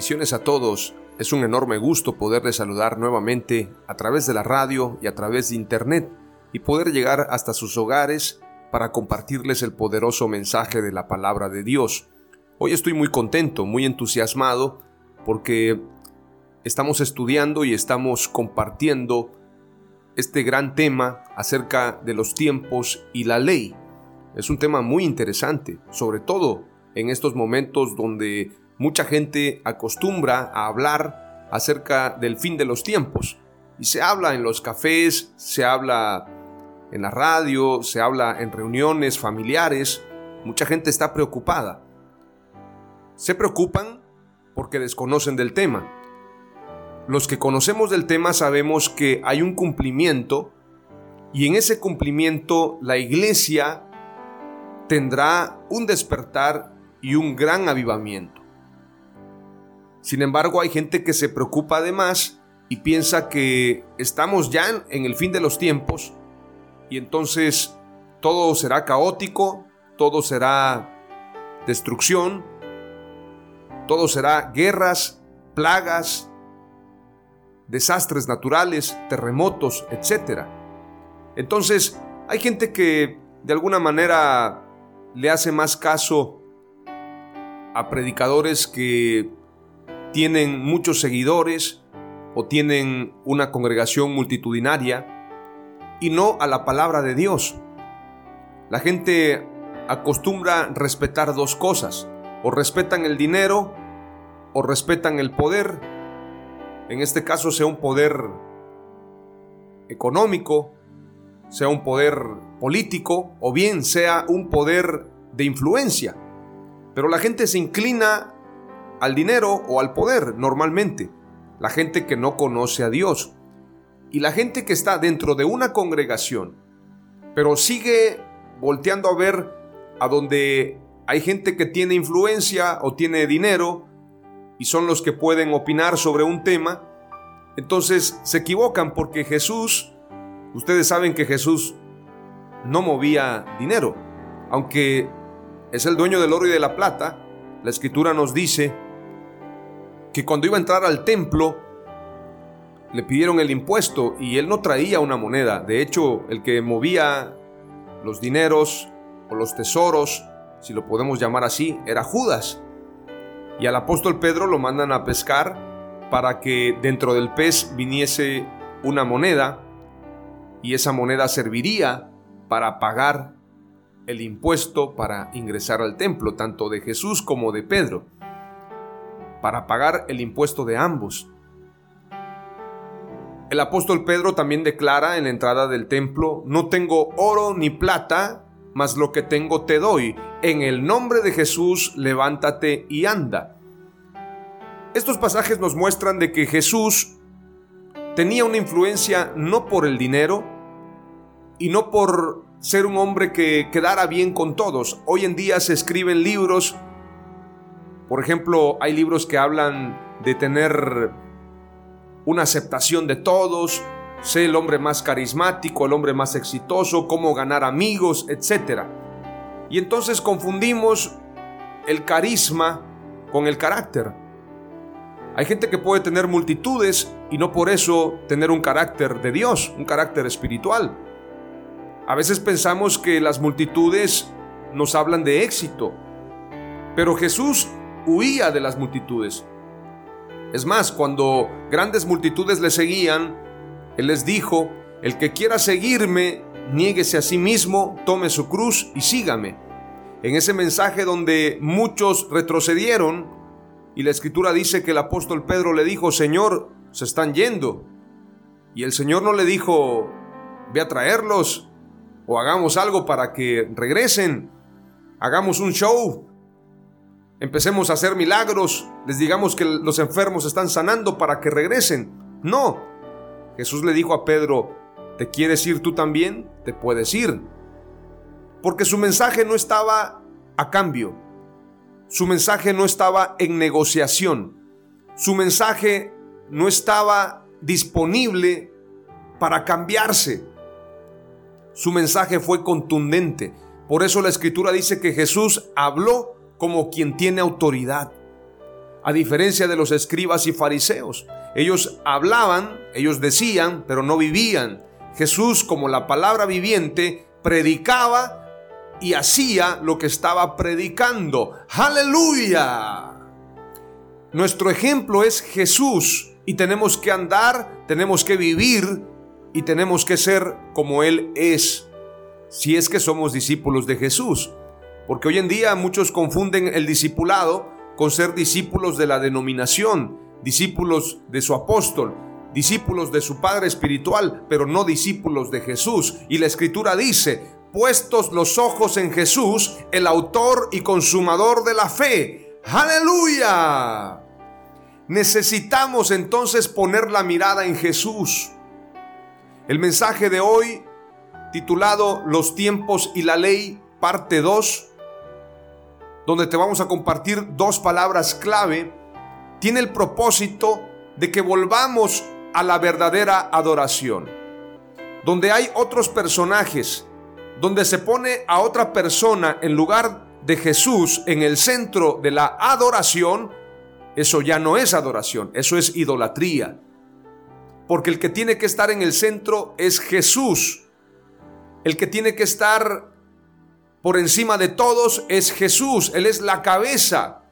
Bendiciones a todos. Es un enorme gusto poderles saludar nuevamente a través de la radio y a través de internet y poder llegar hasta sus hogares para compartirles el poderoso mensaje de la palabra de Dios. Hoy estoy muy contento, muy entusiasmado porque estamos estudiando y estamos compartiendo este gran tema acerca de los tiempos y la ley. Es un tema muy interesante, sobre todo en estos momentos donde mucha gente acostumbra a hablar acerca del fin de los tiempos. Y se habla en los cafés, se habla en la radio, se habla en reuniones familiares. Mucha gente está preocupada. Se preocupan porque desconocen del tema. Los que conocemos del tema sabemos que hay un cumplimiento y en ese cumplimiento la iglesia tendrá un despertar y un gran avivamiento. Sin embargo, hay gente que se preocupa además y piensa que estamos ya en el fin de los tiempos y entonces todo será caótico, todo será destrucción, todo será guerras, plagas, desastres naturales, terremotos, etc. Entonces, hay gente que de alguna manera le hace más caso a predicadores que tienen muchos seguidores o tienen una congregación multitudinaria y no a la palabra de Dios. La gente acostumbra respetar dos cosas, o respetan el dinero o respetan el poder, en este caso sea un poder económico, sea un poder político o bien sea un poder de influencia. Pero la gente se inclina al dinero o al poder normalmente, la gente que no conoce a Dios. Y la gente que está dentro de una congregación, pero sigue volteando a ver a donde hay gente que tiene influencia o tiene dinero y son los que pueden opinar sobre un tema, entonces se equivocan porque Jesús, ustedes saben que Jesús no movía dinero, aunque es el dueño del oro y de la plata, la escritura nos dice que cuando iba a entrar al templo le pidieron el impuesto y él no traía una moneda. De hecho, el que movía los dineros o los tesoros, si lo podemos llamar así, era Judas. Y al apóstol Pedro lo mandan a pescar para que dentro del pez viniese una moneda y esa moneda serviría para pagar el impuesto para ingresar al templo, tanto de Jesús como de Pedro para pagar el impuesto de ambos. El apóstol Pedro también declara en la entrada del templo, no tengo oro ni plata, mas lo que tengo te doy. En el nombre de Jesús, levántate y anda. Estos pasajes nos muestran de que Jesús tenía una influencia no por el dinero y no por ser un hombre que quedara bien con todos. Hoy en día se escriben libros por ejemplo, hay libros que hablan de tener una aceptación de todos, ser el hombre más carismático, el hombre más exitoso, cómo ganar amigos, etc. Y entonces confundimos el carisma con el carácter. Hay gente que puede tener multitudes y no por eso tener un carácter de Dios, un carácter espiritual. A veces pensamos que las multitudes nos hablan de éxito, pero Jesús huía de las multitudes. Es más, cuando grandes multitudes le seguían, Él les dijo, el que quiera seguirme, niéguese a sí mismo, tome su cruz y sígame. En ese mensaje donde muchos retrocedieron, y la escritura dice que el apóstol Pedro le dijo, Señor, se están yendo. Y el Señor no le dijo, ve a traerlos o hagamos algo para que regresen, hagamos un show, empecemos a hacer milagros, les digamos que los enfermos están sanando para que regresen. No, Jesús le dijo a Pedro, ¿te quieres ir tú también? Te puedes ir. Porque su mensaje no estaba a cambio, su mensaje no estaba en negociación, su mensaje no estaba disponible para cambiarse. Su mensaje fue contundente. Por eso la escritura dice que Jesús habló como quien tiene autoridad. A diferencia de los escribas y fariseos, ellos hablaban, ellos decían, pero no vivían. Jesús, como la palabra viviente, predicaba y hacía lo que estaba predicando. Aleluya. Nuestro ejemplo es Jesús y tenemos que andar, tenemos que vivir y tenemos que ser como Él es, si es que somos discípulos de Jesús. Porque hoy en día muchos confunden el discipulado con ser discípulos de la denominación, discípulos de su apóstol, discípulos de su Padre Espiritual, pero no discípulos de Jesús. Y la Escritura dice, puestos los ojos en Jesús, el autor y consumador de la fe. Aleluya. Necesitamos entonces poner la mirada en Jesús. El mensaje de hoy, titulado Los tiempos y la ley, parte 2, donde te vamos a compartir dos palabras clave, tiene el propósito de que volvamos a la verdadera adoración. Donde hay otros personajes, donde se pone a otra persona en lugar de Jesús en el centro de la adoración, eso ya no es adoración, eso es idolatría porque el que tiene que estar en el centro es Jesús. El que tiene que estar por encima de todos es Jesús. Él es la cabeza.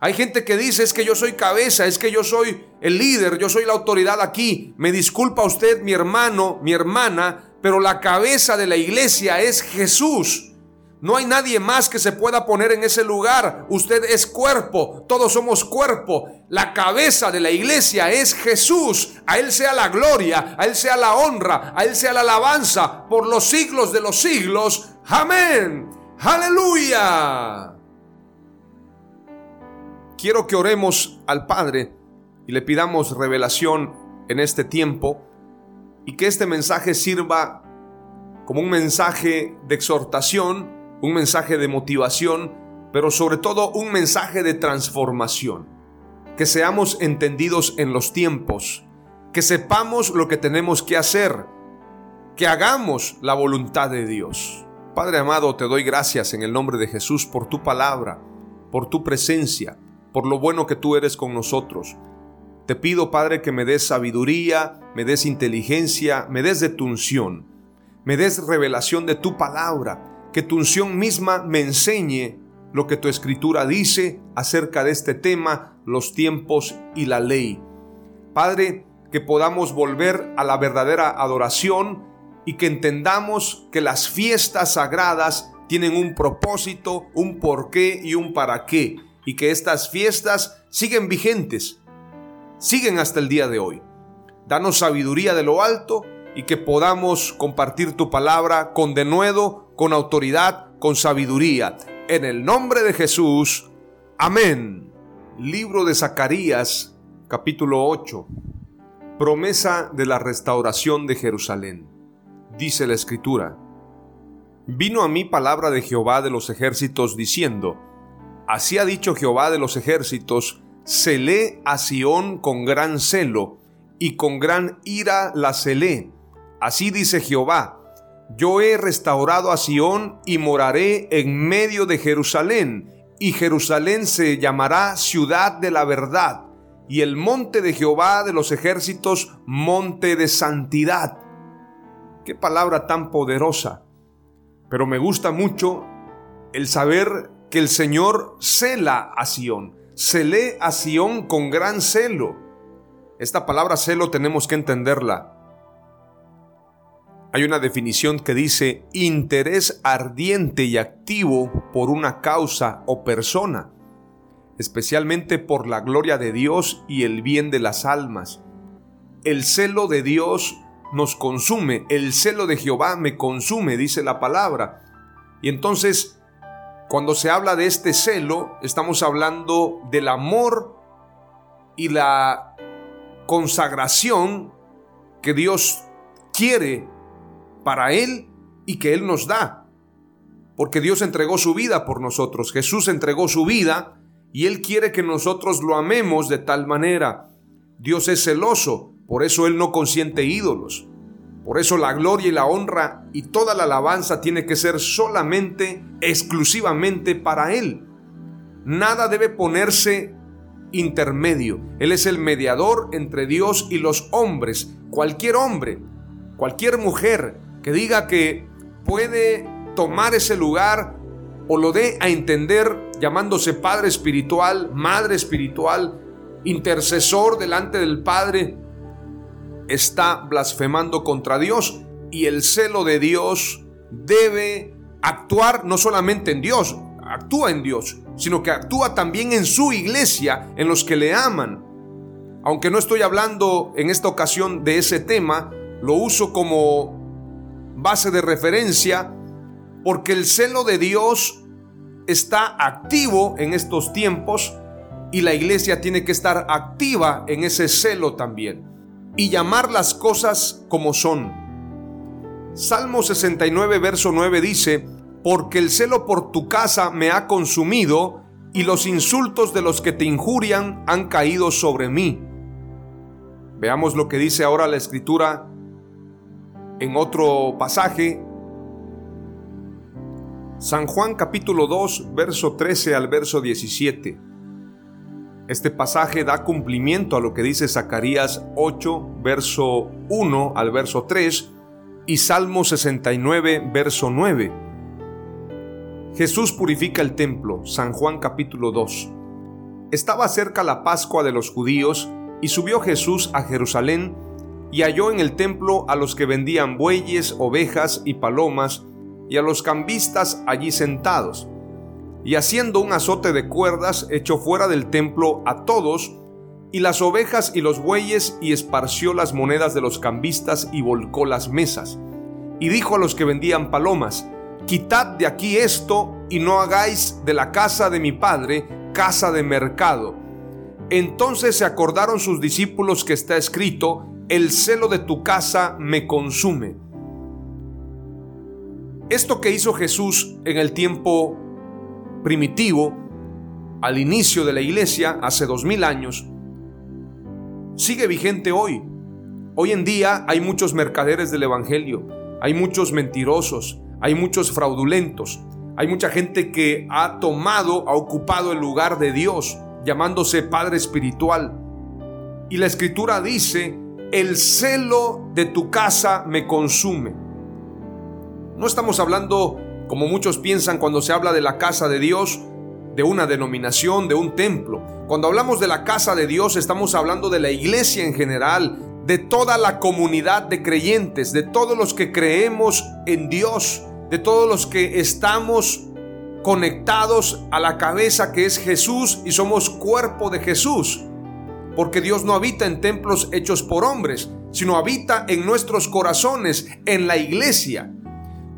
Hay gente que dice es que yo soy cabeza, es que yo soy el líder, yo soy la autoridad aquí. Me disculpa usted, mi hermano, mi hermana, pero la cabeza de la iglesia es Jesús. No hay nadie más que se pueda poner en ese lugar. Usted es cuerpo, todos somos cuerpo. La cabeza de la iglesia es Jesús. A Él sea la gloria, a Él sea la honra, a Él sea la alabanza por los siglos de los siglos. Amén. Aleluya. Quiero que oremos al Padre y le pidamos revelación en este tiempo y que este mensaje sirva como un mensaje de exhortación un mensaje de motivación, pero sobre todo un mensaje de transformación. Que seamos entendidos en los tiempos, que sepamos lo que tenemos que hacer, que hagamos la voluntad de Dios. Padre amado, te doy gracias en el nombre de Jesús por tu palabra, por tu presencia, por lo bueno que tú eres con nosotros. Te pido, Padre, que me des sabiduría, me des inteligencia, me des de tu unción, me des revelación de tu palabra que tu unción misma me enseñe lo que tu escritura dice acerca de este tema, los tiempos y la ley. Padre, que podamos volver a la verdadera adoración y que entendamos que las fiestas sagradas tienen un propósito, un porqué y un para qué, y que estas fiestas siguen vigentes, siguen hasta el día de hoy. Danos sabiduría de lo alto y que podamos compartir tu palabra con denuedo, con autoridad, con sabiduría. En el nombre de Jesús. Amén. Libro de Zacarías, capítulo 8. Promesa de la restauración de Jerusalén. Dice la escritura. Vino a mí palabra de Jehová de los ejércitos diciendo, Así ha dicho Jehová de los ejércitos, celé a Sión con gran celo, y con gran ira la celé. Así dice Jehová, yo he restaurado a Sión y moraré en medio de Jerusalén, y Jerusalén se llamará ciudad de la verdad, y el monte de Jehová de los ejércitos, monte de santidad. Qué palabra tan poderosa. Pero me gusta mucho el saber que el Señor cela a Sión, lee a Sión con gran celo. Esta palabra celo tenemos que entenderla. Hay una definición que dice interés ardiente y activo por una causa o persona especialmente por la gloria de Dios y el bien de las almas. El celo de Dios nos consume, el celo de Jehová me consume, dice la palabra. Y entonces, cuando se habla de este celo, estamos hablando del amor y la consagración que Dios quiere para Él y que Él nos da. Porque Dios entregó su vida por nosotros, Jesús entregó su vida y Él quiere que nosotros lo amemos de tal manera. Dios es celoso, por eso Él no consiente ídolos. Por eso la gloria y la honra y toda la alabanza tiene que ser solamente, exclusivamente para Él. Nada debe ponerse intermedio. Él es el mediador entre Dios y los hombres. Cualquier hombre, cualquier mujer que diga que puede tomar ese lugar o lo dé a entender llamándose Padre Espiritual, Madre Espiritual, intercesor delante del Padre, está blasfemando contra Dios y el celo de Dios debe actuar no solamente en Dios, actúa en Dios, sino que actúa también en su iglesia, en los que le aman. Aunque no estoy hablando en esta ocasión de ese tema, lo uso como base de referencia porque el celo de Dios está activo en estos tiempos y la iglesia tiene que estar activa en ese celo también y llamar las cosas como son. Salmo 69, verso 9 dice, porque el celo por tu casa me ha consumido y los insultos de los que te injurian han caído sobre mí. Veamos lo que dice ahora la escritura en otro pasaje San Juan capítulo 2, verso 13 al verso 17. Este pasaje da cumplimiento a lo que dice Zacarías 8, verso 1 al verso 3 y Salmo 69, verso 9. Jesús purifica el templo, San Juan capítulo 2. Estaba cerca la Pascua de los judíos y subió Jesús a Jerusalén y halló en el templo a los que vendían bueyes, ovejas y palomas y a los cambistas allí sentados. Y haciendo un azote de cuerdas, echó fuera del templo a todos, y las ovejas y los bueyes, y esparció las monedas de los cambistas y volcó las mesas. Y dijo a los que vendían palomas, Quitad de aquí esto, y no hagáis de la casa de mi padre casa de mercado. Entonces se acordaron sus discípulos que está escrito, El celo de tu casa me consume. Esto que hizo Jesús en el tiempo primitivo, al inicio de la iglesia, hace dos mil años, sigue vigente hoy. Hoy en día hay muchos mercaderes del Evangelio, hay muchos mentirosos, hay muchos fraudulentos, hay mucha gente que ha tomado, ha ocupado el lugar de Dios, llamándose Padre Espiritual. Y la Escritura dice, el celo de tu casa me consume. No estamos hablando, como muchos piensan cuando se habla de la casa de Dios, de una denominación, de un templo. Cuando hablamos de la casa de Dios estamos hablando de la iglesia en general, de toda la comunidad de creyentes, de todos los que creemos en Dios, de todos los que estamos conectados a la cabeza que es Jesús y somos cuerpo de Jesús. Porque Dios no habita en templos hechos por hombres, sino habita en nuestros corazones, en la iglesia.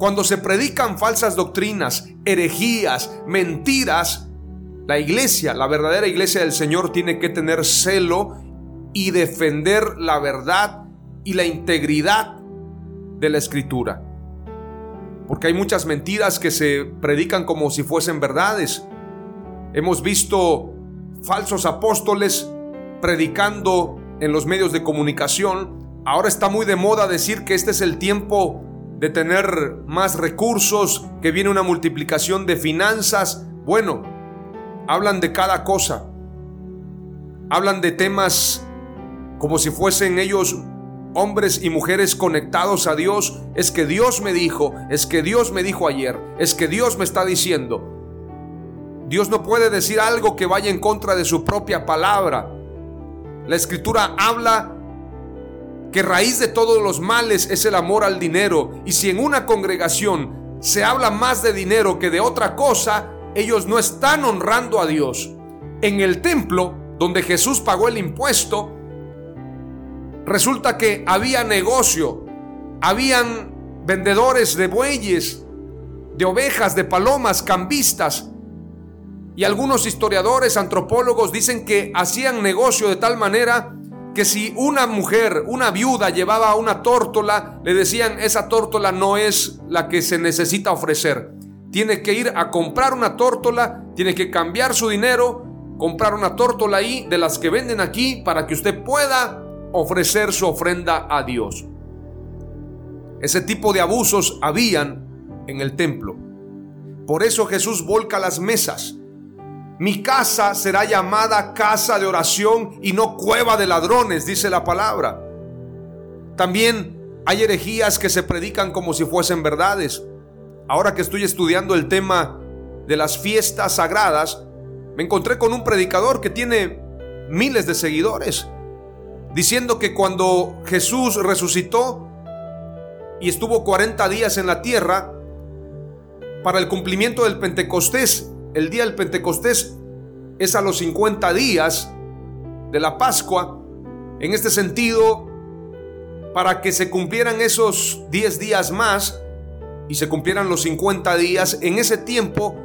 Cuando se predican falsas doctrinas, herejías, mentiras, la iglesia, la verdadera iglesia del Señor tiene que tener celo y defender la verdad y la integridad de la escritura. Porque hay muchas mentiras que se predican como si fuesen verdades. Hemos visto falsos apóstoles predicando en los medios de comunicación. Ahora está muy de moda decir que este es el tiempo de tener más recursos, que viene una multiplicación de finanzas. Bueno, hablan de cada cosa. hablan de temas como si fuesen ellos hombres y mujeres conectados a Dios, es que Dios me dijo, es que Dios me dijo ayer, es que Dios me está diciendo. Dios no puede decir algo que vaya en contra de su propia palabra. La escritura habla que raíz de todos los males es el amor al dinero. Y si en una congregación se habla más de dinero que de otra cosa, ellos no están honrando a Dios. En el templo, donde Jesús pagó el impuesto, resulta que había negocio, habían vendedores de bueyes, de ovejas, de palomas, cambistas. Y algunos historiadores, antropólogos dicen que hacían negocio de tal manera que si una mujer, una viuda llevaba una tórtola, le decían, esa tórtola no es la que se necesita ofrecer. Tiene que ir a comprar una tórtola, tiene que cambiar su dinero, comprar una tórtola ahí de las que venden aquí para que usted pueda ofrecer su ofrenda a Dios. Ese tipo de abusos habían en el templo. Por eso Jesús volca las mesas. Mi casa será llamada casa de oración y no cueva de ladrones, dice la palabra. También hay herejías que se predican como si fuesen verdades. Ahora que estoy estudiando el tema de las fiestas sagradas, me encontré con un predicador que tiene miles de seguidores diciendo que cuando Jesús resucitó y estuvo 40 días en la tierra, para el cumplimiento del Pentecostés, el día del Pentecostés es a los 50 días de la Pascua, en este sentido, para que se cumplieran esos 10 días más y se cumplieran los 50 días, en ese tiempo,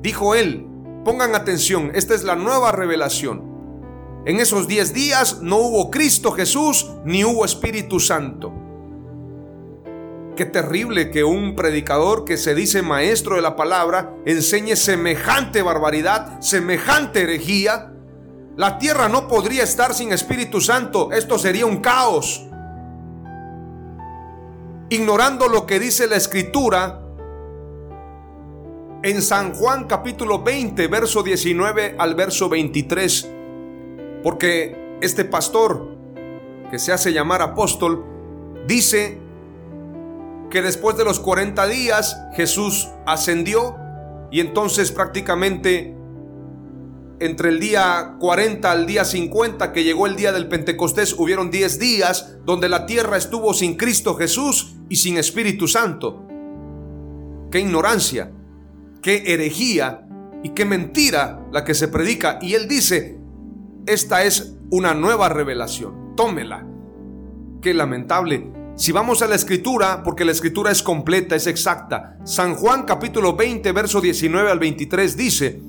dijo él, pongan atención, esta es la nueva revelación. En esos diez días no hubo Cristo Jesús ni hubo Espíritu Santo. Qué terrible que un predicador que se dice maestro de la palabra enseñe semejante barbaridad, semejante herejía. La tierra no podría estar sin Espíritu Santo. Esto sería un caos. Ignorando lo que dice la escritura, en San Juan capítulo 20, verso 19 al verso 23, porque este pastor, que se hace llamar apóstol, dice que después de los 40 días Jesús ascendió y entonces prácticamente entre el día 40 al día 50 que llegó el día del Pentecostés hubieron 10 días donde la tierra estuvo sin Cristo Jesús y sin Espíritu Santo. Qué ignorancia, qué herejía y qué mentira la que se predica. Y él dice, esta es una nueva revelación. Tómela. Qué lamentable. Si vamos a la escritura, porque la escritura es completa, es exacta. San Juan capítulo 20, verso 19 al 23 dice,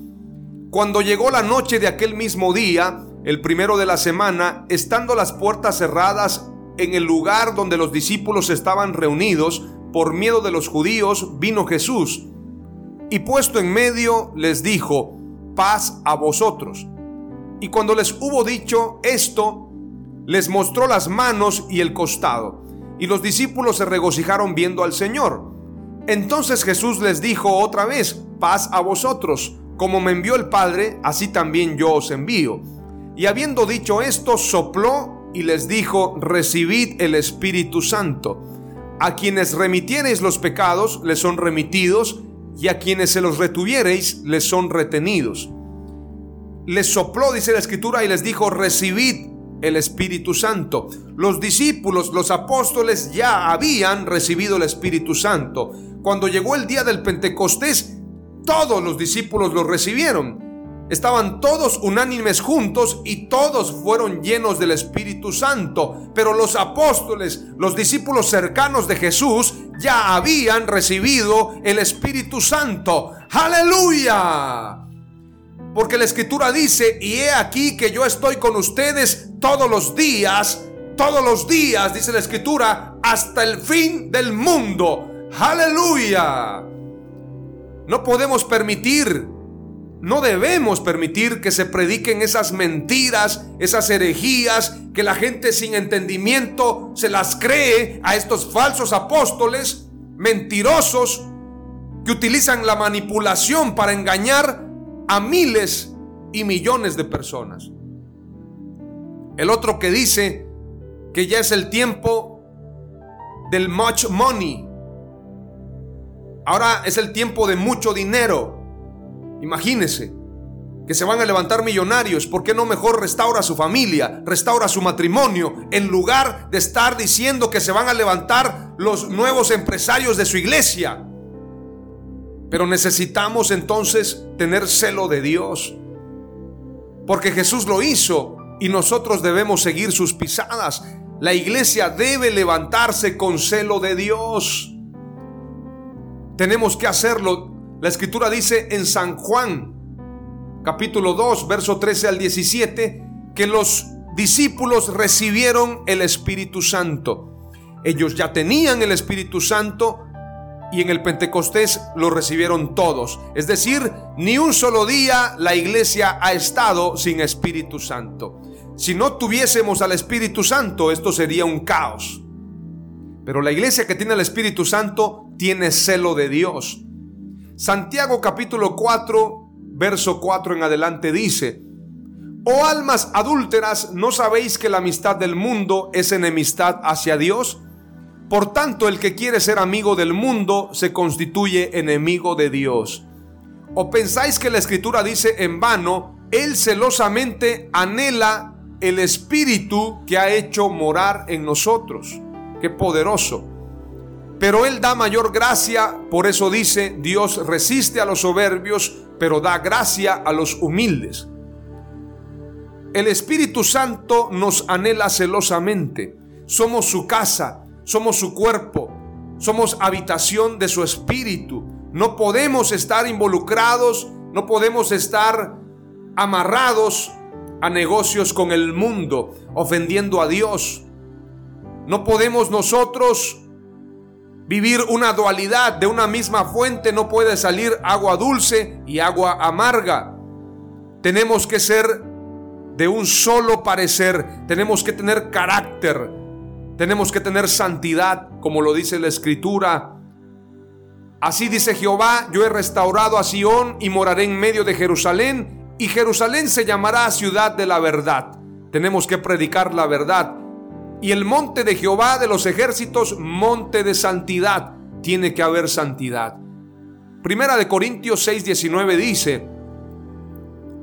Cuando llegó la noche de aquel mismo día, el primero de la semana, estando las puertas cerradas en el lugar donde los discípulos estaban reunidos, por miedo de los judíos, vino Jesús. Y puesto en medio, les dijo, paz a vosotros. Y cuando les hubo dicho esto, les mostró las manos y el costado. Y los discípulos se regocijaron viendo al Señor. Entonces Jesús les dijo otra vez, paz a vosotros. Como me envió el Padre, así también yo os envío. Y habiendo dicho esto, sopló y les dijo, recibid el Espíritu Santo. A quienes remitiereis los pecados, les son remitidos, y a quienes se los retuviereis, les son retenidos les sopló, dice la escritura, y les dijo, recibid el Espíritu Santo. Los discípulos, los apóstoles ya habían recibido el Espíritu Santo. Cuando llegó el día del Pentecostés, todos los discípulos lo recibieron. Estaban todos unánimes juntos y todos fueron llenos del Espíritu Santo. Pero los apóstoles, los discípulos cercanos de Jesús, ya habían recibido el Espíritu Santo. Aleluya. Porque la escritura dice, y he aquí que yo estoy con ustedes todos los días, todos los días, dice la escritura, hasta el fin del mundo. Aleluya. No podemos permitir, no debemos permitir que se prediquen esas mentiras, esas herejías, que la gente sin entendimiento se las cree a estos falsos apóstoles, mentirosos, que utilizan la manipulación para engañar a miles y millones de personas. El otro que dice que ya es el tiempo del much money. Ahora es el tiempo de mucho dinero. Imagínese que se van a levantar millonarios. ¿Por qué no mejor restaura su familia, restaura su matrimonio, en lugar de estar diciendo que se van a levantar los nuevos empresarios de su iglesia? Pero necesitamos entonces tener celo de Dios. Porque Jesús lo hizo y nosotros debemos seguir sus pisadas. La iglesia debe levantarse con celo de Dios. Tenemos que hacerlo. La escritura dice en San Juan, capítulo 2, verso 13 al 17, que los discípulos recibieron el Espíritu Santo. Ellos ya tenían el Espíritu Santo, y en el Pentecostés lo recibieron todos. Es decir, ni un solo día la iglesia ha estado sin Espíritu Santo. Si no tuviésemos al Espíritu Santo, esto sería un caos. Pero la iglesia que tiene el Espíritu Santo tiene celo de Dios. Santiago capítulo 4, verso 4 en adelante dice, Oh almas adúlteras, ¿no sabéis que la amistad del mundo es enemistad hacia Dios? Por tanto, el que quiere ser amigo del mundo se constituye enemigo de Dios. ¿O pensáis que la escritura dice en vano, Él celosamente anhela el espíritu que ha hecho morar en nosotros? Qué poderoso. Pero Él da mayor gracia, por eso dice, Dios resiste a los soberbios, pero da gracia a los humildes. El Espíritu Santo nos anhela celosamente. Somos su casa, somos su cuerpo, somos habitación de su espíritu. No podemos estar involucrados, no podemos estar amarrados a negocios con el mundo, ofendiendo a Dios. No podemos nosotros vivir una dualidad de una misma fuente, no puede salir agua dulce y agua amarga. Tenemos que ser de un solo parecer, tenemos que tener carácter, tenemos que tener santidad, como lo dice la escritura. Así dice Jehová, yo he restaurado a Sión y moraré en medio de Jerusalén, y Jerusalén se llamará ciudad de la verdad. Tenemos que predicar la verdad. Y el monte de Jehová de los ejércitos, monte de santidad. Tiene que haber santidad. Primera de Corintios 6:19 dice,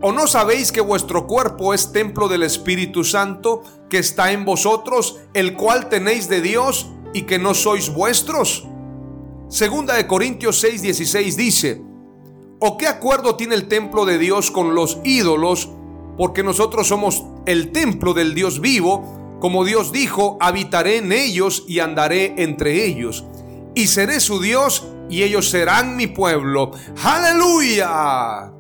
¿O no sabéis que vuestro cuerpo es templo del Espíritu Santo que está en vosotros, el cual tenéis de Dios y que no sois vuestros? Segunda de Corintios 6:16 dice, ¿O qué acuerdo tiene el templo de Dios con los ídolos? Porque nosotros somos el templo del Dios vivo, como Dios dijo, habitaré en ellos y andaré entre ellos, y seré su Dios y ellos serán mi pueblo. Aleluya.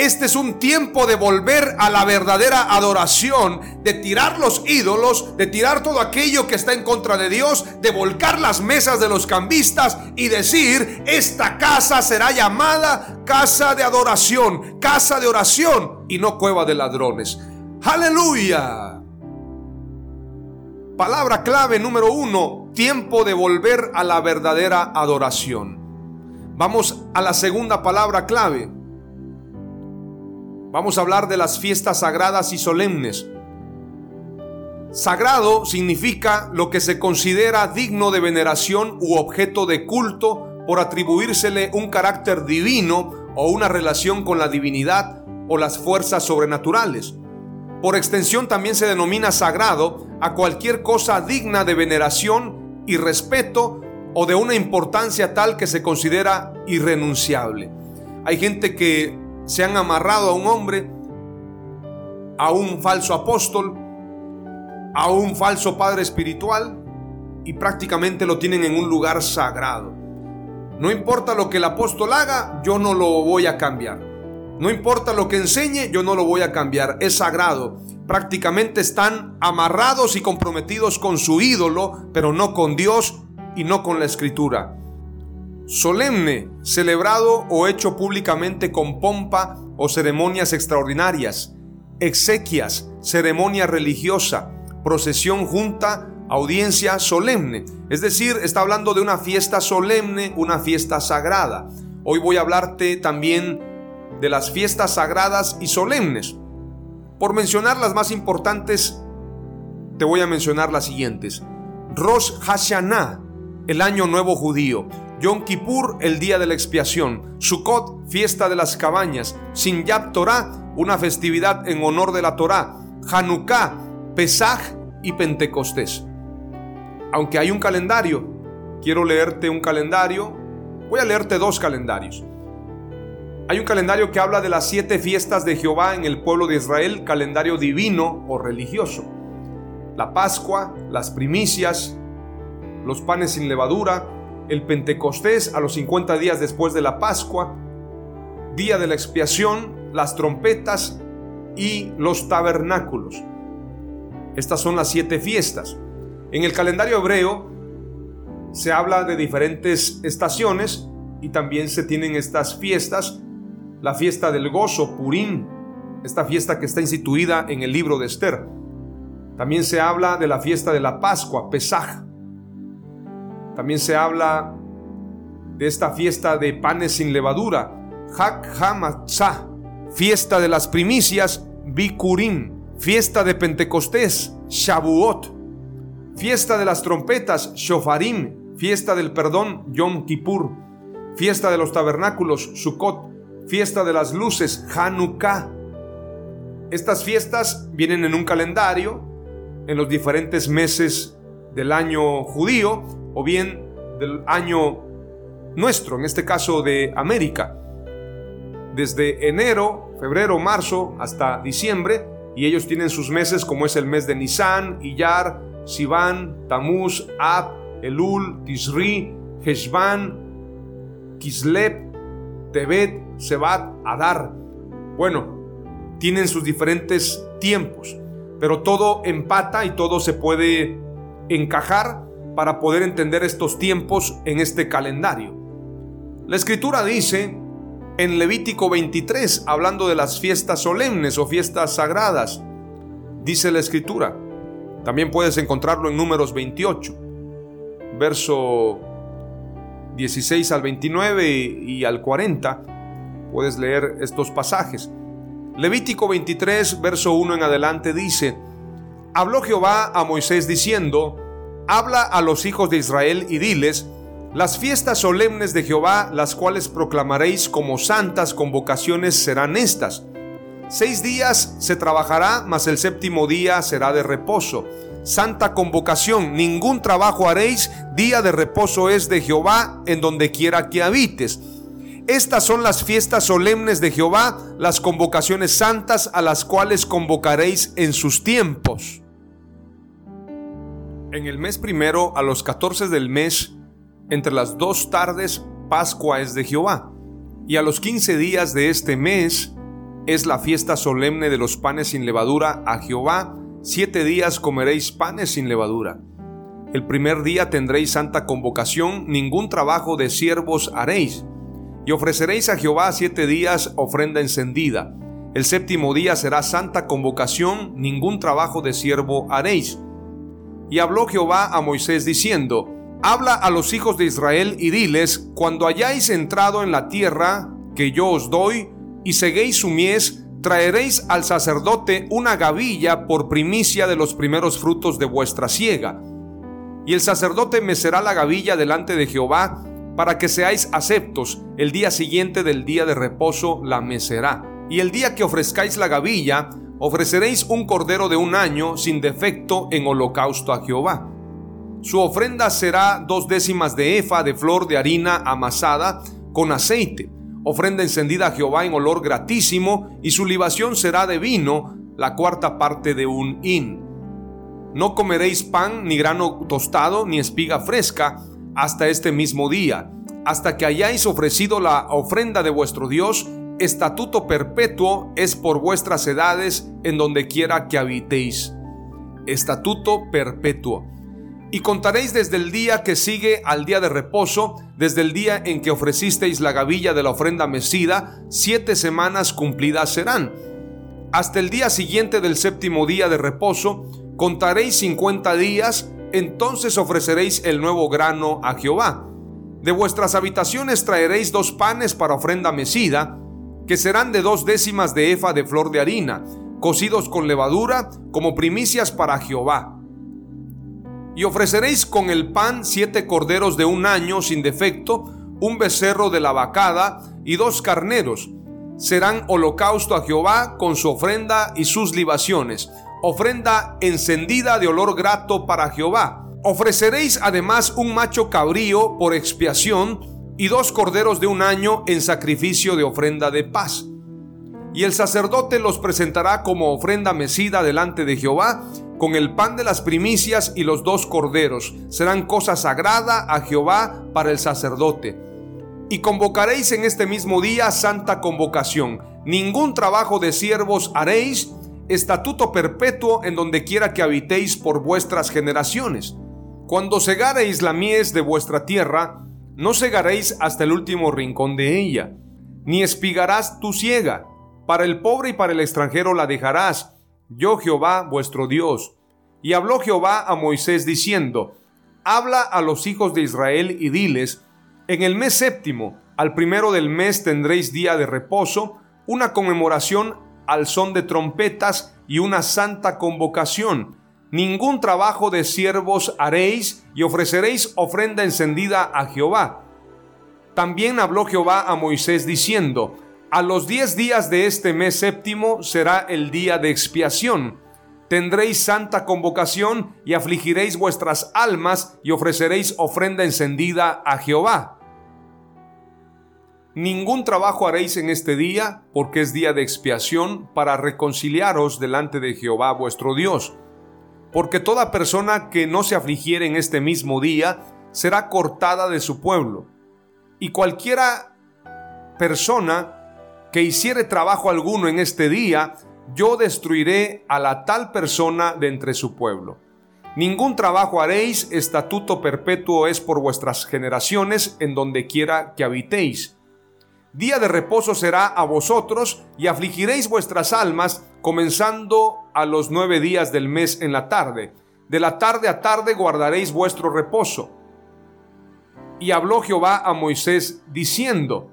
Este es un tiempo de volver a la verdadera adoración, de tirar los ídolos, de tirar todo aquello que está en contra de Dios, de volcar las mesas de los cambistas y decir, esta casa será llamada casa de adoración, casa de oración y no cueva de ladrones. Aleluya. Palabra clave número uno, tiempo de volver a la verdadera adoración. Vamos a la segunda palabra clave Vamos a hablar de las fiestas sagradas y solemnes. Sagrado significa lo que se considera digno de veneración u objeto de culto por atribuírsele un carácter divino o una relación con la divinidad o las fuerzas sobrenaturales. Por extensión también se denomina sagrado a cualquier cosa digna de veneración y respeto o de una importancia tal que se considera irrenunciable. Hay gente que se han amarrado a un hombre, a un falso apóstol, a un falso padre espiritual y prácticamente lo tienen en un lugar sagrado. No importa lo que el apóstol haga, yo no lo voy a cambiar. No importa lo que enseñe, yo no lo voy a cambiar. Es sagrado. Prácticamente están amarrados y comprometidos con su ídolo, pero no con Dios y no con la escritura solemne, celebrado o hecho públicamente con pompa o ceremonias extraordinarias, exequias, ceremonia religiosa, procesión junta, audiencia solemne. Es decir, está hablando de una fiesta solemne, una fiesta sagrada. Hoy voy a hablarte también de las fiestas sagradas y solemnes. Por mencionar las más importantes, te voy a mencionar las siguientes. Rosh Hashanah, el año nuevo judío. Yom Kippur, el día de la expiación. Sukkot, fiesta de las cabañas. Sinyab Torah, una festividad en honor de la Torah. Hanukkah, Pesach y Pentecostés. Aunque hay un calendario, quiero leerte un calendario. Voy a leerte dos calendarios. Hay un calendario que habla de las siete fiestas de Jehová en el pueblo de Israel, calendario divino o religioso. La Pascua, las primicias, los panes sin levadura, el Pentecostés a los 50 días después de la Pascua, día de la expiación, las trompetas y los tabernáculos. Estas son las siete fiestas. En el calendario hebreo se habla de diferentes estaciones y también se tienen estas fiestas. La fiesta del gozo, Purim, esta fiesta que está instituida en el libro de Esther. También se habla de la fiesta de la Pascua, Pesaj. También se habla de esta fiesta de panes sin levadura, Hak Hamatzah, fiesta de las primicias, Bikurim, fiesta de Pentecostés, Shavuot, fiesta de las trompetas, Shofarim, fiesta del perdón, Yom Kippur, fiesta de los tabernáculos, Sukkot, fiesta de las luces, Hanukkah. Estas fiestas vienen en un calendario en los diferentes meses del año judío o bien del año nuestro, en este caso de América. Desde enero, febrero, marzo hasta diciembre, y ellos tienen sus meses como es el mes de Nisan, Iyar, Sivan, Tamuz, Ab, Elul, Tisri, Heshvan, Kislev, Tebet, Sebat, Adar. Bueno, tienen sus diferentes tiempos, pero todo empata y todo se puede encajar para poder entender estos tiempos en este calendario. La escritura dice en Levítico 23, hablando de las fiestas solemnes o fiestas sagradas, dice la escritura, también puedes encontrarlo en números 28, verso 16 al 29 y al 40, puedes leer estos pasajes. Levítico 23, verso 1 en adelante dice, Habló Jehová a Moisés diciendo, Habla a los hijos de Israel y diles, las fiestas solemnes de Jehová, las cuales proclamaréis como santas convocaciones, serán estas. Seis días se trabajará, mas el séptimo día será de reposo. Santa convocación, ningún trabajo haréis, día de reposo es de Jehová en donde quiera que habites. Estas son las fiestas solemnes de Jehová, las convocaciones santas a las cuales convocaréis en sus tiempos. En el mes primero, a los 14 del mes, entre las dos tardes, Pascua es de Jehová. Y a los 15 días de este mes es la fiesta solemne de los panes sin levadura a Jehová. Siete días comeréis panes sin levadura. El primer día tendréis santa convocación, ningún trabajo de siervos haréis. Y ofreceréis a Jehová siete días ofrenda encendida. El séptimo día será santa convocación, ningún trabajo de siervo haréis y habló Jehová a Moisés diciendo, Habla a los hijos de Israel y diles, cuando hayáis entrado en la tierra que yo os doy, y seguéis su mies, traeréis al sacerdote una gavilla por primicia de los primeros frutos de vuestra siega. Y el sacerdote mecerá la gavilla delante de Jehová, para que seáis aceptos, el día siguiente del día de reposo la mecerá. Y el día que ofrezcáis la gavilla, ofreceréis un cordero de un año sin defecto en holocausto a Jehová. Su ofrenda será dos décimas de efa de flor de harina amasada con aceite, ofrenda encendida a Jehová en olor gratísimo, y su libación será de vino, la cuarta parte de un hin. No comeréis pan, ni grano tostado, ni espiga fresca, hasta este mismo día, hasta que hayáis ofrecido la ofrenda de vuestro Dios estatuto perpetuo es por vuestras edades en donde quiera que habitéis. Estatuto perpetuo. Y contaréis desde el día que sigue al día de reposo, desde el día en que ofrecisteis la gavilla de la ofrenda mecida, siete semanas cumplidas serán. Hasta el día siguiente del séptimo día de reposo, contaréis cincuenta días, entonces ofreceréis el nuevo grano a Jehová. De vuestras habitaciones traeréis dos panes para ofrenda mecida, que serán de dos décimas de efa de flor de harina, cocidos con levadura, como primicias para Jehová. Y ofreceréis con el pan siete corderos de un año sin defecto, un becerro de la vacada y dos carneros. Serán holocausto a Jehová con su ofrenda y sus libaciones, ofrenda encendida de olor grato para Jehová. Ofreceréis además un macho cabrío por expiación y dos corderos de un año en sacrificio de ofrenda de paz. Y el sacerdote los presentará como ofrenda mecida delante de Jehová, con el pan de las primicias y los dos corderos. Serán cosa sagrada a Jehová para el sacerdote. Y convocaréis en este mismo día santa convocación. Ningún trabajo de siervos haréis, estatuto perpetuo en donde quiera que habitéis por vuestras generaciones. Cuando segareis la mies de vuestra tierra, no segaréis hasta el último rincón de ella, ni espigarás tu ciega. Para el pobre y para el extranjero la dejarás, yo Jehová vuestro Dios. Y habló Jehová a Moisés diciendo, Habla a los hijos de Israel y diles, en el mes séptimo, al primero del mes tendréis día de reposo, una conmemoración al son de trompetas y una santa convocación ningún trabajo de siervos haréis y ofreceréis ofrenda encendida a Jehová. También habló Jehová a Moisés diciendo, a los diez días de este mes séptimo será el día de expiación. Tendréis santa convocación y afligiréis vuestras almas y ofreceréis ofrenda encendida a Jehová. Ningún trabajo haréis en este día, porque es día de expiación, para reconciliaros delante de Jehová vuestro Dios porque toda persona que no se afligiere en este mismo día será cortada de su pueblo. Y cualquiera persona que hiciere trabajo alguno en este día, yo destruiré a la tal persona de entre su pueblo. Ningún trabajo haréis, estatuto perpetuo es por vuestras generaciones en donde quiera que habitéis. Día de reposo será a vosotros y afligiréis vuestras almas comenzando a los nueve días del mes en la tarde. De la tarde a tarde guardaréis vuestro reposo. Y habló Jehová a Moisés diciendo,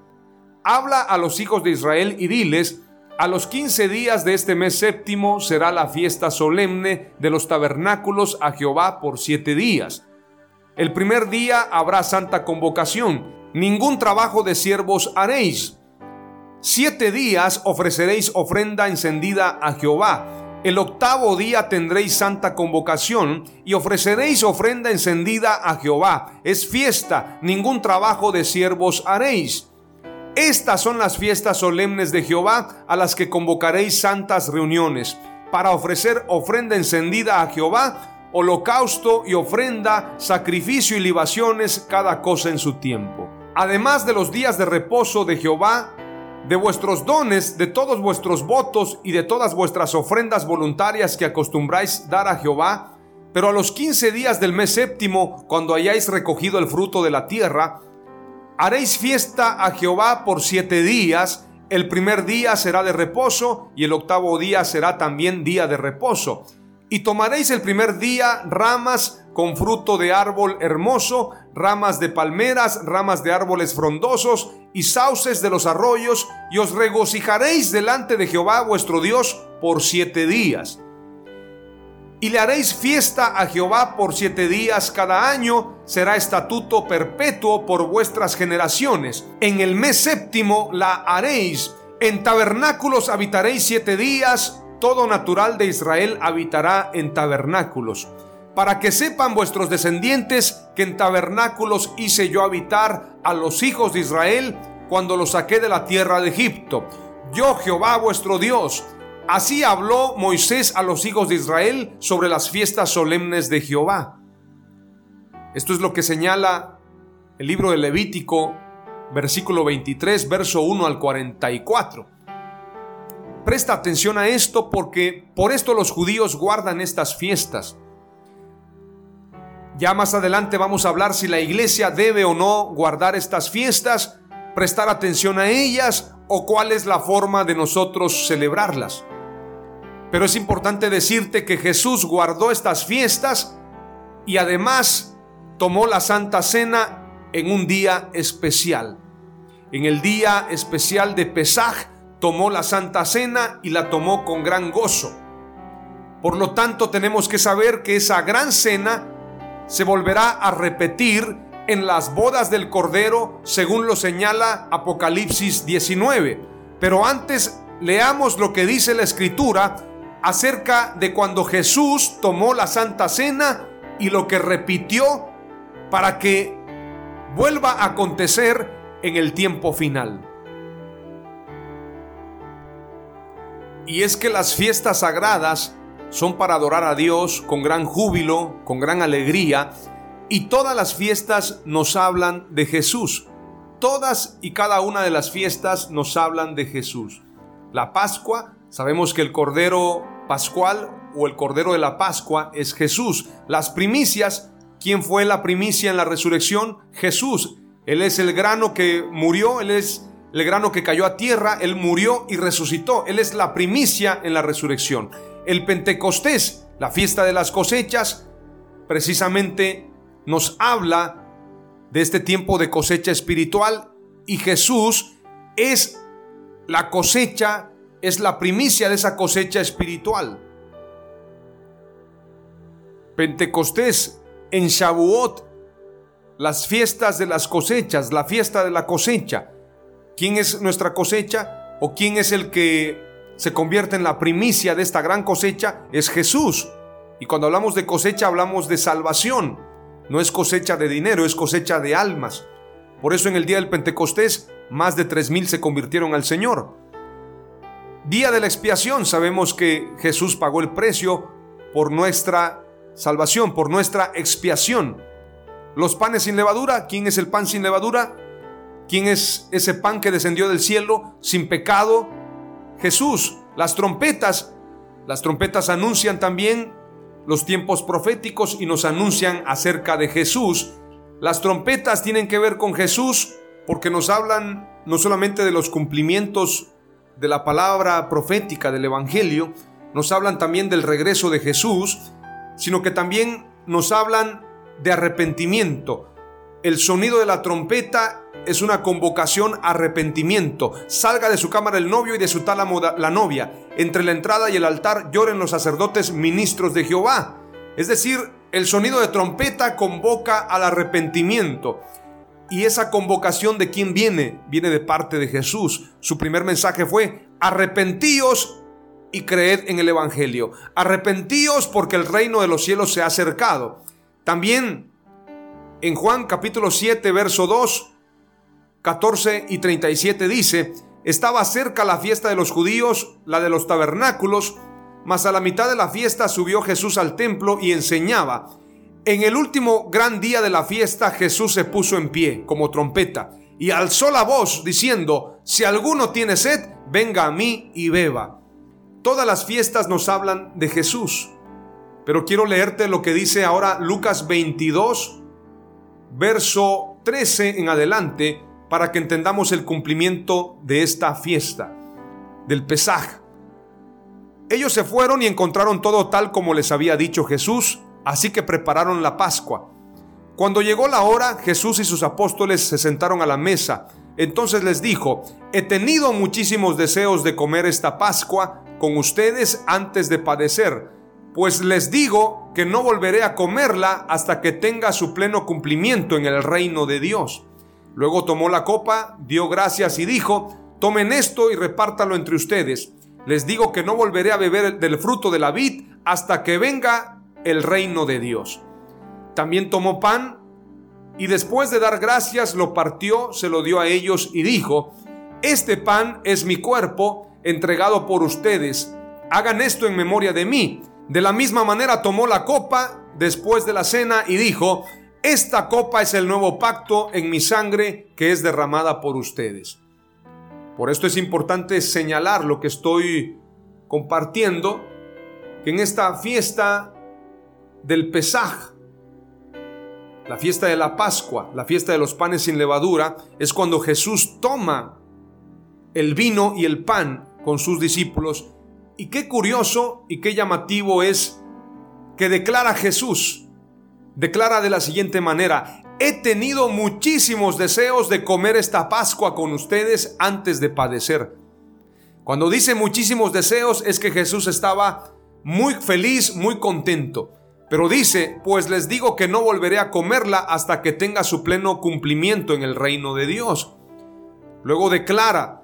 Habla a los hijos de Israel y diles, a los quince días de este mes séptimo será la fiesta solemne de los tabernáculos a Jehová por siete días. El primer día habrá santa convocación ningún trabajo de siervos haréis. Siete días ofreceréis ofrenda encendida a Jehová. El octavo día tendréis santa convocación y ofreceréis ofrenda encendida a Jehová. Es fiesta, ningún trabajo de siervos haréis. Estas son las fiestas solemnes de Jehová a las que convocaréis santas reuniones, para ofrecer ofrenda encendida a Jehová, holocausto y ofrenda, sacrificio y libaciones, cada cosa en su tiempo además de los días de reposo de Jehová, de vuestros dones, de todos vuestros votos y de todas vuestras ofrendas voluntarias que acostumbráis dar a Jehová, pero a los quince días del mes séptimo, cuando hayáis recogido el fruto de la tierra, haréis fiesta a Jehová por siete días, el primer día será de reposo y el octavo día será también día de reposo. Y tomaréis el primer día ramas con fruto de árbol hermoso, ramas de palmeras, ramas de árboles frondosos y sauces de los arroyos, y os regocijaréis delante de Jehová vuestro Dios por siete días. Y le haréis fiesta a Jehová por siete días cada año, será estatuto perpetuo por vuestras generaciones. En el mes séptimo la haréis. En tabernáculos habitaréis siete días, todo natural de Israel habitará en tabernáculos para que sepan vuestros descendientes que en tabernáculos hice yo habitar a los hijos de Israel cuando los saqué de la tierra de Egipto. Yo Jehová vuestro Dios. Así habló Moisés a los hijos de Israel sobre las fiestas solemnes de Jehová. Esto es lo que señala el libro de Levítico, versículo 23, verso 1 al 44. Presta atención a esto porque por esto los judíos guardan estas fiestas ya más adelante vamos a hablar si la iglesia debe o no guardar estas fiestas, prestar atención a ellas o cuál es la forma de nosotros celebrarlas. Pero es importante decirte que Jesús guardó estas fiestas y además tomó la Santa Cena en un día especial. En el día especial de Pesaj tomó la Santa Cena y la tomó con gran gozo. Por lo tanto, tenemos que saber que esa gran cena se volverá a repetir en las bodas del Cordero, según lo señala Apocalipsis 19. Pero antes leamos lo que dice la Escritura acerca de cuando Jesús tomó la Santa Cena y lo que repitió para que vuelva a acontecer en el tiempo final. Y es que las fiestas sagradas son para adorar a Dios con gran júbilo, con gran alegría, y todas las fiestas nos hablan de Jesús. Todas y cada una de las fiestas nos hablan de Jesús. La Pascua, sabemos que el Cordero Pascual o el Cordero de la Pascua es Jesús. Las primicias, ¿quién fue la primicia en la resurrección? Jesús. Él es el grano que murió, Él es el grano que cayó a tierra, Él murió y resucitó. Él es la primicia en la resurrección. El Pentecostés, la fiesta de las cosechas, precisamente nos habla de este tiempo de cosecha espiritual y Jesús es la cosecha, es la primicia de esa cosecha espiritual. Pentecostés en Shavuot, las fiestas de las cosechas, la fiesta de la cosecha. ¿Quién es nuestra cosecha? ¿O quién es el que se convierte en la primicia de esta gran cosecha? Es Jesús. Y cuando hablamos de cosecha hablamos de salvación. No es cosecha de dinero, es cosecha de almas. Por eso en el día del Pentecostés más de tres mil se convirtieron al Señor. Día de la expiación, sabemos que Jesús pagó el precio por nuestra salvación, por nuestra expiación. Los panes sin levadura, ¿quién es el pan sin levadura? ¿Quién es ese pan que descendió del cielo sin pecado? Jesús. Las trompetas, las trompetas anuncian también los tiempos proféticos y nos anuncian acerca de Jesús. Las trompetas tienen que ver con Jesús porque nos hablan no solamente de los cumplimientos de la palabra profética del Evangelio, nos hablan también del regreso de Jesús, sino que también nos hablan de arrepentimiento. El sonido de la trompeta es una convocación a arrepentimiento. Salga de su cámara el novio y de su tálamo la novia. Entre la entrada y el altar lloren los sacerdotes ministros de Jehová. Es decir, el sonido de trompeta convoca al arrepentimiento. Y esa convocación de quién viene? Viene de parte de Jesús. Su primer mensaje fue, arrepentíos y creed en el Evangelio. Arrepentíos porque el reino de los cielos se ha acercado. También en Juan capítulo 7, verso 2, 14 y 37 dice, estaba cerca la fiesta de los judíos, la de los tabernáculos, mas a la mitad de la fiesta subió Jesús al templo y enseñaba. En el último gran día de la fiesta Jesús se puso en pie como trompeta y alzó la voz diciendo, si alguno tiene sed, venga a mí y beba. Todas las fiestas nos hablan de Jesús, pero quiero leerte lo que dice ahora Lucas 22, verso 13 en adelante, para que entendamos el cumplimiento de esta fiesta, del Pesaj. Ellos se fueron y encontraron todo tal como les había dicho Jesús, así que prepararon la Pascua. Cuando llegó la hora, Jesús y sus apóstoles se sentaron a la mesa. Entonces les dijo, he tenido muchísimos deseos de comer esta Pascua con ustedes antes de padecer, pues les digo que no volveré a comerla hasta que tenga su pleno cumplimiento en el reino de Dios. Luego tomó la copa, dio gracias y dijo, tomen esto y repártalo entre ustedes. Les digo que no volveré a beber del fruto de la vid hasta que venga el reino de Dios. También tomó pan y después de dar gracias lo partió, se lo dio a ellos y dijo, este pan es mi cuerpo entregado por ustedes. Hagan esto en memoria de mí. De la misma manera tomó la copa después de la cena y dijo, esta copa es el nuevo pacto en mi sangre que es derramada por ustedes. Por esto es importante señalar lo que estoy compartiendo, que en esta fiesta del Pesaj, la fiesta de la Pascua, la fiesta de los panes sin levadura, es cuando Jesús toma el vino y el pan con sus discípulos. Y qué curioso y qué llamativo es que declara Jesús, declara de la siguiente manera, he tenido muchísimos deseos de comer esta Pascua con ustedes antes de padecer. Cuando dice muchísimos deseos es que Jesús estaba muy feliz, muy contento. Pero dice, pues les digo que no volveré a comerla hasta que tenga su pleno cumplimiento en el reino de Dios. Luego declara,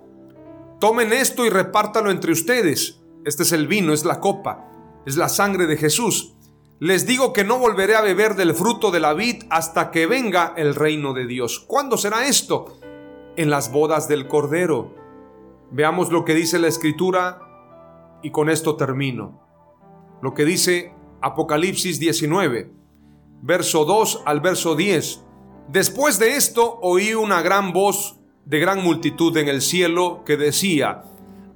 tomen esto y repártalo entre ustedes. Este es el vino, es la copa, es la sangre de Jesús. Les digo que no volveré a beber del fruto de la vid hasta que venga el reino de Dios. ¿Cuándo será esto? En las bodas del Cordero. Veamos lo que dice la Escritura y con esto termino. Lo que dice Apocalipsis 19, verso 2 al verso 10. Después de esto oí una gran voz de gran multitud en el cielo que decía,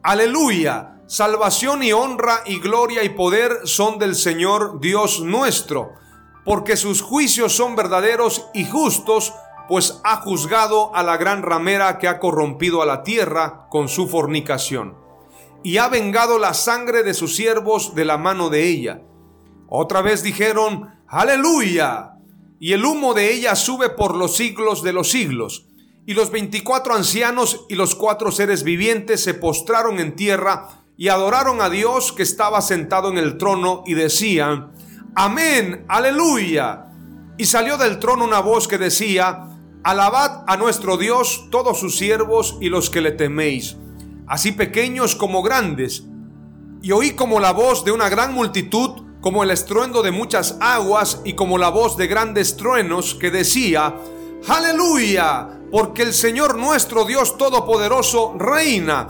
Aleluya, salvación y honra y gloria y poder son del Señor Dios nuestro, porque sus juicios son verdaderos y justos, pues ha juzgado a la gran ramera que ha corrompido a la tierra con su fornicación, y ha vengado la sangre de sus siervos de la mano de ella otra vez dijeron, aleluya. Y el humo de ella sube por los siglos de los siglos. Y los veinticuatro ancianos y los cuatro seres vivientes se postraron en tierra y adoraron a Dios que estaba sentado en el trono y decían, amén, aleluya. Y salió del trono una voz que decía, alabad a nuestro Dios todos sus siervos y los que le teméis, así pequeños como grandes. Y oí como la voz de una gran multitud como el estruendo de muchas aguas y como la voz de grandes truenos que decía, aleluya, porque el Señor nuestro Dios Todopoderoso reina.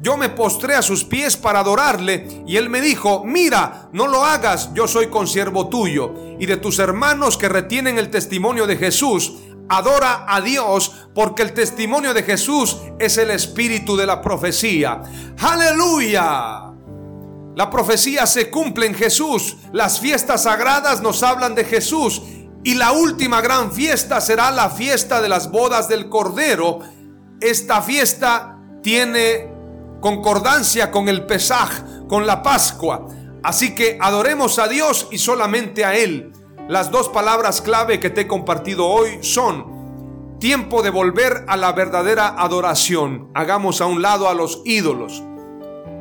Yo me postré a sus pies para adorarle. Y él me dijo, mira, no lo hagas, yo soy consiervo tuyo. Y de tus hermanos que retienen el testimonio de Jesús, adora a Dios, porque el testimonio de Jesús es el espíritu de la profecía. Aleluya. La profecía se cumple en Jesús. Las fiestas sagradas nos hablan de Jesús. Y la última gran fiesta será la fiesta de las bodas del Cordero. Esta fiesta tiene concordancia con el Pesaj, con la Pascua. Así que adoremos a Dios y solamente a Él. Las dos palabras clave que te he compartido hoy son tiempo de volver a la verdadera adoración. Hagamos a un lado a los ídolos.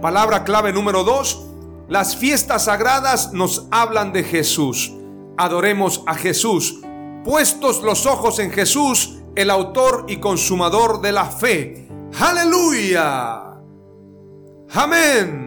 Palabra clave número dos, las fiestas sagradas nos hablan de Jesús. Adoremos a Jesús. Puestos los ojos en Jesús, el autor y consumador de la fe. Aleluya. Amén.